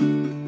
牵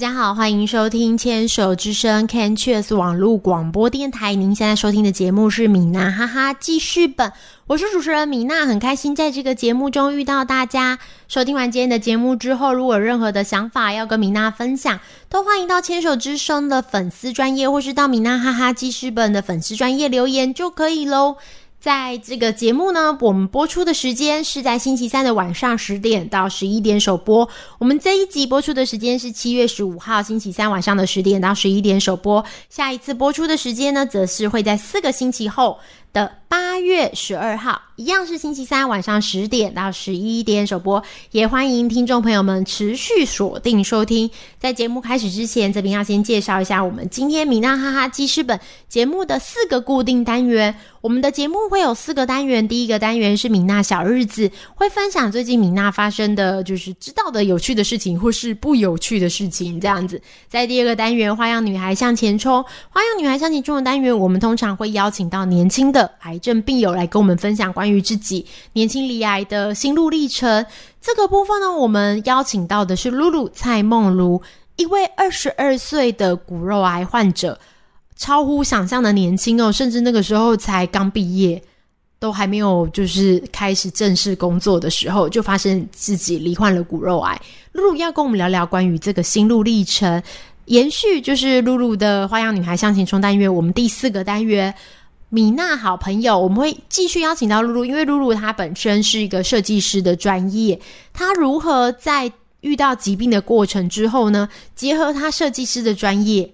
大家好，欢迎收听牵手之声 Can Cheers 网络广播电台。您现在收听的节目是米娜哈哈记事本，我是主持人米娜，很开心在这个节目中遇到大家。收听完今天的节目之后，如果有任何的想法要跟米娜分享，都欢迎到牵手之声的粉丝专业，或是到米娜哈哈记事本的粉丝专业留言就可以喽。在这个节目呢，我们播出的时间是在星期三的晚上十点到十一点首播。我们这一集播出的时间是七月十五号星期三晚上的十点到十一点首播。下一次播出的时间呢，则是会在四个星期后的八月十二号，一样是星期三晚上十点到十一点首播。也欢迎听众朋友们持续锁定收听。在节目开始之前，这边要先介绍一下我们今天米娜哈哈记事本节目的四个固定单元。我们的节目会有四个单元，第一个单元是米娜小日子，会分享最近米娜发生的就是知道的有趣的事情，或是不有趣的事情这样子。在第二个单元花样女孩向前冲，花样女孩向前冲的单元，我们通常会邀请到年轻的癌症病友来跟我们分享关于自己年轻离癌的心路历程。这个部分呢，我们邀请到的是露露蔡梦如，一位二十二岁的骨肉癌患者。超乎想象的年轻哦，甚至那个时候才刚毕业，都还没有就是开始正式工作的时候，就发现自己罹患了骨肉癌。露露要跟我们聊聊关于这个心路历程，延续就是露露的花样女孩向前冲单元，我们第四个单元米娜好朋友，我们会继续邀请到露露，因为露露她本身是一个设计师的专业，她如何在遇到疾病的过程之后呢，结合她设计师的专业，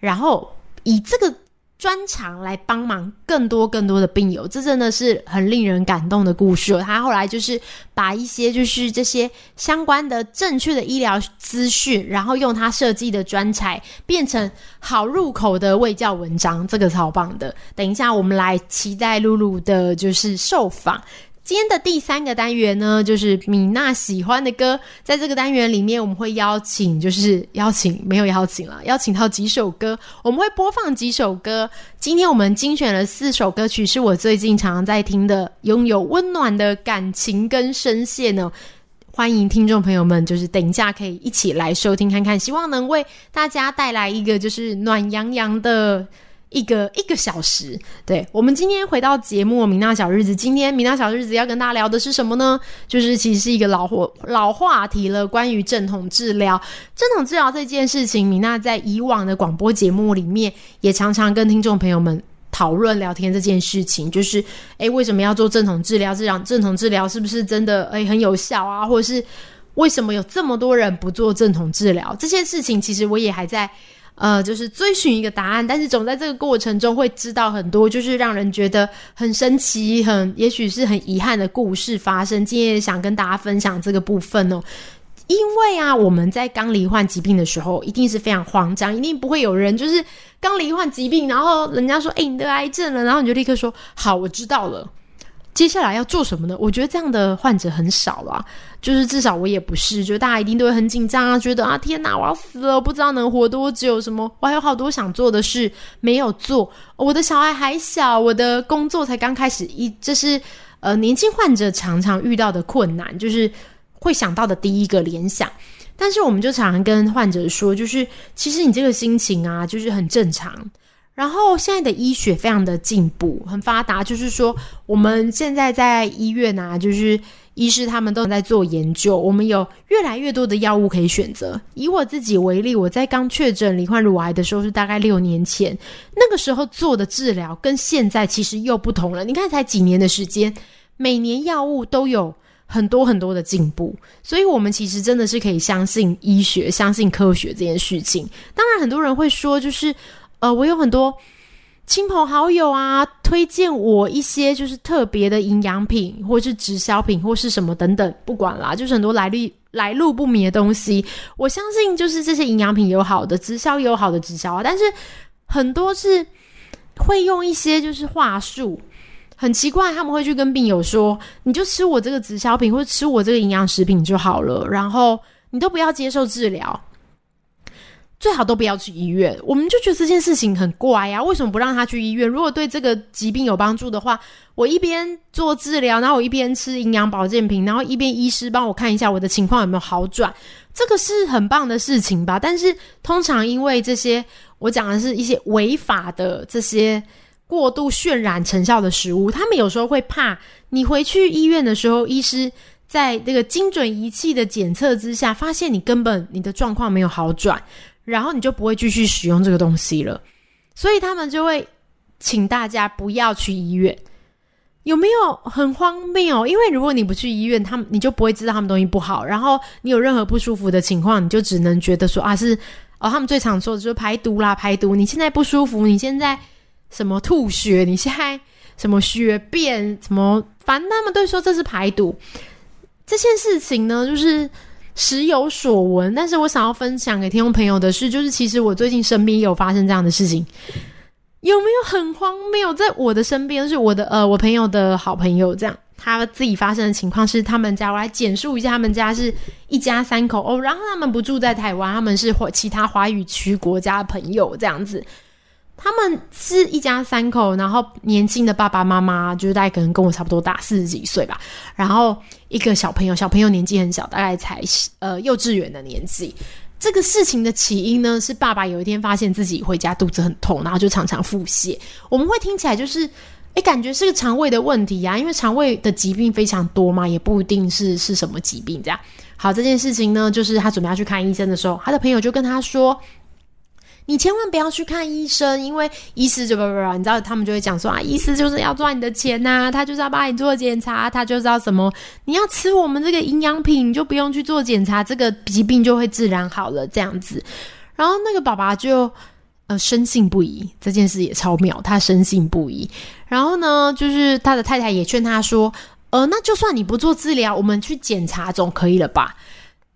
然后。以这个专长来帮忙更多更多的病友，这真的是很令人感动的故事。他后来就是把一些就是这些相关的正确的医疗资讯，然后用他设计的专才变成好入口的卫教文章，这个超棒的。等一下我们来期待露露的就是受访。今天的第三个单元呢，就是米娜喜欢的歌。在这个单元里面，我们会邀请，就是邀请没有邀请了，邀请到几首歌，我们会播放几首歌。今天我们精选了四首歌曲，是我最近常常在听的，拥有温暖的感情跟声线呢。欢迎听众朋友们，就是等一下可以一起来收听看看，希望能为大家带来一个就是暖洋洋的。一个一个小时，对我们今天回到节目《米娜小日子》，今天米娜小日子要跟大家聊的是什么呢？就是其实是一个老话老话题了，关于正统治疗。正统治疗这件事情，米娜在以往的广播节目里面也常常跟听众朋友们讨论聊天这件事情，就是诶，为什么要做正统治疗？这样正统治疗是不是真的诶很有效啊？或者是为什么有这么多人不做正统治疗？这些事情其实我也还在。呃，就是追寻一个答案，但是总在这个过程中会知道很多，就是让人觉得很神奇、很也许是很遗憾的故事发生。今天想跟大家分享这个部分哦，因为啊，我们在刚罹患疾病的时候，一定是非常慌张，一定不会有人就是刚罹患疾病，然后人家说：“哎，你得癌症了。”然后你就立刻说：“好，我知道了。”接下来要做什么呢？我觉得这样的患者很少啦，就是至少我也不是，就大家一定都会很紧张啊，觉得啊天哪，我要死了，不知道能活多久，什么我还有好多想做的事没有做，我的小孩还小，我的工作才刚开始，一这是呃年轻患者常常遇到的困难，就是会想到的第一个联想。但是我们就常常跟患者说，就是其实你这个心情啊，就是很正常。然后现在的医学非常的进步，很发达。就是说，我们现在在医院啊，就是医师他们都在做研究，我们有越来越多的药物可以选择。以我自己为例，我在刚确诊罹患乳癌的时候是大概六年前，那个时候做的治疗跟现在其实又不同了。你看，才几年的时间，每年药物都有很多很多的进步，所以我们其实真的是可以相信医学、相信科学这件事情。当然，很多人会说，就是。呃，我有很多亲朋好友啊，推荐我一些就是特别的营养品，或是直销品，或是什么等等，不管啦，就是很多来历来路不明的东西。我相信，就是这些营养品有好的，直销有好的直销啊，但是很多是会用一些就是话术，很奇怪，他们会去跟病友说：“你就吃我这个直销品，或者吃我这个营养食品就好了，然后你都不要接受治疗。”最好都不要去医院，我们就觉得这件事情很怪呀。为什么不让他去医院？如果对这个疾病有帮助的话，我一边做治疗，然后我一边吃营养保健品，然后一边医师帮我看一下我的情况有没有好转，这个是很棒的事情吧？但是通常因为这些，我讲的是一些违法的这些过度渲染成效的食物，他们有时候会怕你回去医院的时候，医师在这个精准仪器的检测之下，发现你根本你的状况没有好转。然后你就不会继续使用这个东西了，所以他们就会请大家不要去医院。有没有很荒谬？因为如果你不去医院，他们你就不会知道他们东西不好。然后你有任何不舒服的情况，你就只能觉得说啊是哦，他们最常说的就是排毒啦，排毒。你现在不舒服，你现在什么吐血，你现在什么血便，什么反正他们都说这是排毒。这件事情呢，就是。时有所闻，但是我想要分享给听众朋友的是，就是其实我最近身边有发生这样的事情，有没有很荒谬？在我的身边是我的呃，我朋友的好朋友，这样他自己发生的情况是，他们家我来简述一下，他们家是一家三口哦，然后他们不住在台湾，他们是或其他华语区国家的朋友这样子。他们是一家三口，然后年轻的爸爸妈妈就是大概可能跟我差不多大，四十几岁吧。然后一个小朋友，小朋友年纪很小，大概才呃幼稚园的年纪。这个事情的起因呢，是爸爸有一天发现自己回家肚子很痛，然后就常常腹泻。我们会听起来就是，哎，感觉是个肠胃的问题呀，因为肠胃的疾病非常多嘛，也不一定是是什么疾病这样。好，这件事情呢，就是他准备要去看医生的时候，他的朋友就跟他说。你千万不要去看医生，因为医师就不不不，你知道他们就会讲说啊，医师就是要赚你的钱呐，他就是要帮你做检查，他就知道什么，你要吃我们这个营养品，你就不用去做检查，这个疾病就会自然好了这样子。然后那个爸爸就呃深信不疑，这件事也超妙，他深信不疑。然后呢，就是他的太太也劝他说，呃，那就算你不做治疗，我们去检查总可以了吧？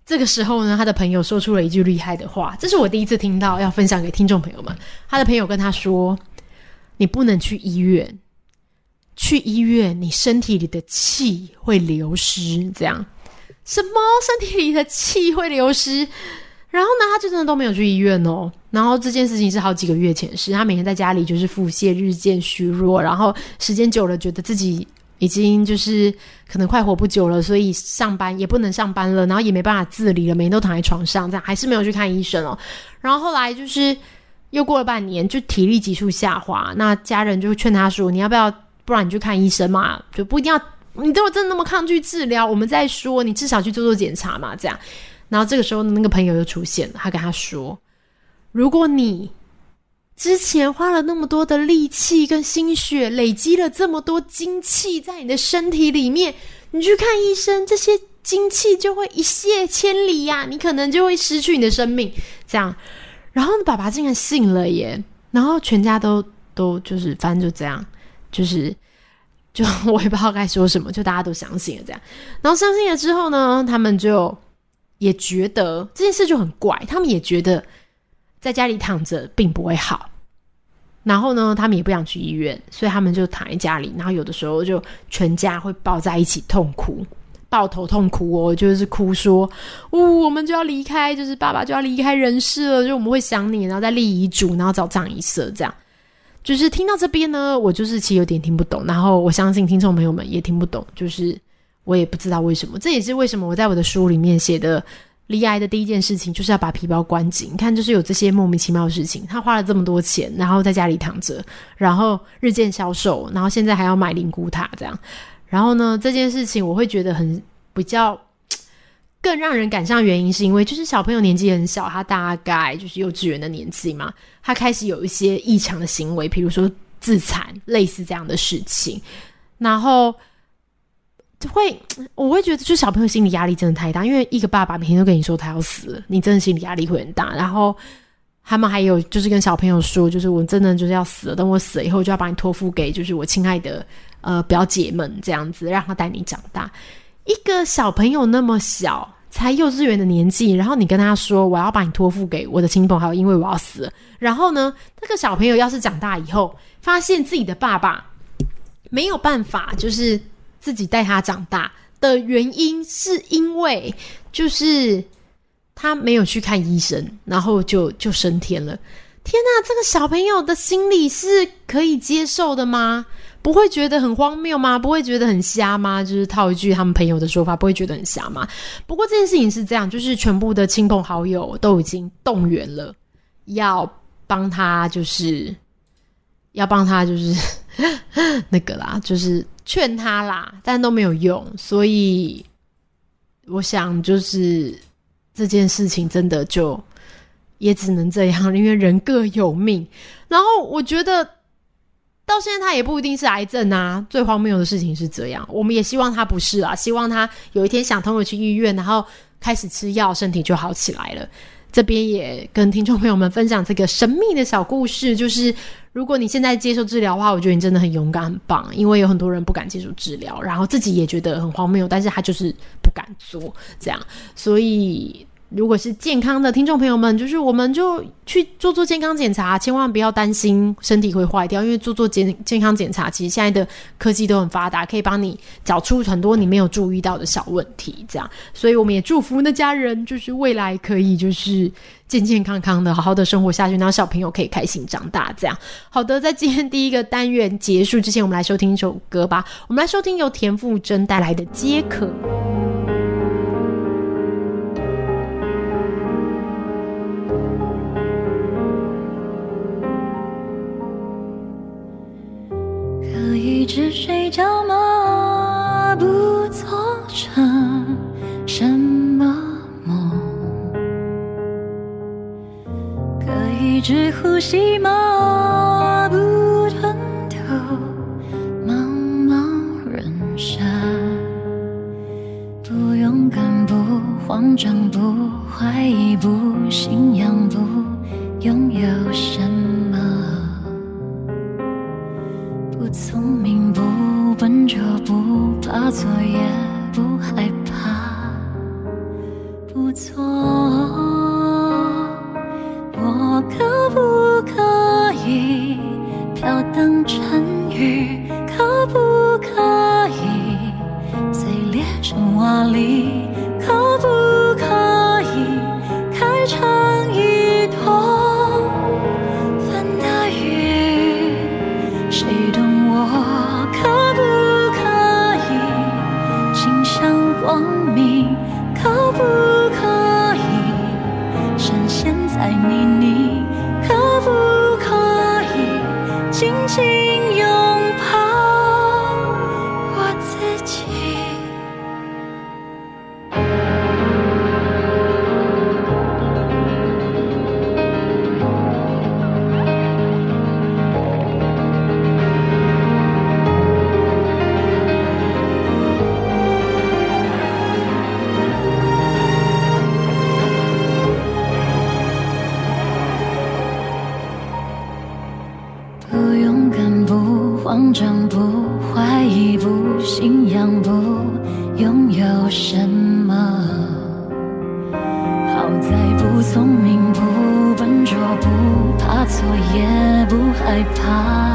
这个时候呢，他的朋友说出了一句厉害的话，这是我第一次听到，要分享给听众朋友们。他的朋友跟他说：“你不能去医院，去医院你身体里的气会流失。”这样什么？身体里的气会流失？然后呢，他就真的都没有去医院哦。然后这件事情是好几个月前事，他每天在家里就是腹泻，日渐虚弱，然后时间久了，觉得自己。已经就是可能快活不久了，所以上班也不能上班了，然后也没办法自理了，每天都躺在床上，这样还是没有去看医生哦。然后后来就是又过了半年，就体力急速下滑，那家人就劝他说：“你要不要？不然你去看医生嘛，就不一定要。你如果真的那么抗拒治疗，我们再说，你至少去做做检查嘛，这样。”然后这个时候那个朋友又出现了，他跟他说：“如果你……”之前花了那么多的力气跟心血，累积了这么多精气在你的身体里面，你去看医生，这些精气就会一泻千里呀，你可能就会失去你的生命。这样，然后爸爸竟然信了耶，然后全家都都就是反正就这样，就是 就我也不知道该说什么，就大家都相信了这样。然后相信了之后呢，他们就也觉得这件事就很怪，他们也觉得。在家里躺着并不会好，然后呢，他们也不想去医院，所以他们就躺在家里，然后有的时候就全家会抱在一起痛哭，抱头痛哭哦，就是哭说，呜，我们就要离开，就是爸爸就要离开人世了，就我们会想你，然后再立遗嘱，然后找葬仪社，这样，就是听到这边呢，我就是其实有点听不懂，然后我相信听众朋友们也听不懂，就是我也不知道为什么，这也是为什么我在我的书里面写的。离癌的第一件事情就是要把皮包关紧。你看，就是有这些莫名其妙的事情。他花了这么多钱，然后在家里躺着，然后日渐消瘦，然后现在还要买灵骨塔这样。然后呢，这件事情我会觉得很比较更让人感伤。原因是因为就是小朋友年纪很小，他大概就是幼稚园的年纪嘛，他开始有一些异常的行为，比如说自残，类似这样的事情，然后。就会，我会觉得，就小朋友心理压力真的太大，因为一个爸爸每天都跟你说他要死，你真的心理压力会很大。然后他们还有就是跟小朋友说，就是我真的就是要死了，等我死了以后，就要把你托付给就是我亲爱的呃表姐们这样子，让他带你长大。一个小朋友那么小，才幼稚园的年纪，然后你跟他说我要把你托付给我的亲朋好友，因为我要死了。然后呢，那个小朋友要是长大以后，发现自己的爸爸。没有办法，就是自己带他长大的原因，是因为就是他没有去看医生，然后就就升天了。天哪，这个小朋友的心理是可以接受的吗？不会觉得很荒谬吗？不会觉得很瞎吗？就是套一句他们朋友的说法，不会觉得很瞎吗？不过这件事情是这样，就是全部的亲朋好友都已经动员了，要帮他，就是要帮他，就是 那个啦，就是劝他啦，但都没有用。所以我想，就是这件事情真的就也只能这样，因为人各有命。然后我觉得。到现在他也不一定是癌症啊！最荒谬的事情是这样，我们也希望他不是啊，希望他有一天想通了去医院，然后开始吃药，身体就好起来了。这边也跟听众朋友们分享这个神秘的小故事，就是如果你现在接受治疗的话，我觉得你真的很勇敢、很棒，因为有很多人不敢接受治疗，然后自己也觉得很荒谬，但是他就是不敢做这样，所以。如果是健康的听众朋友们，就是我们就去做做健康检查，千万不要担心身体会坏掉，因为做做健健康检查，其实现在的科技都很发达，可以帮你找出很多你没有注意到的小问题。这样，所以我们也祝福那家人，就是未来可以就是健健康康的好好的生活下去，然后小朋友可以开心长大。这样，好的，在今天第一个单元结束之前，我们来收听一首歌吧。我们来收听由田馥甄带来的《皆可》。可以只睡觉吗？不做成什么梦？可以只呼吸吗？不吞吐茫茫人生。不勇敢，不慌张，不怀疑，不信聪明，不笨拙，不怕错，也不害怕，不错。聪明，不笨拙，不怕错，也不害怕。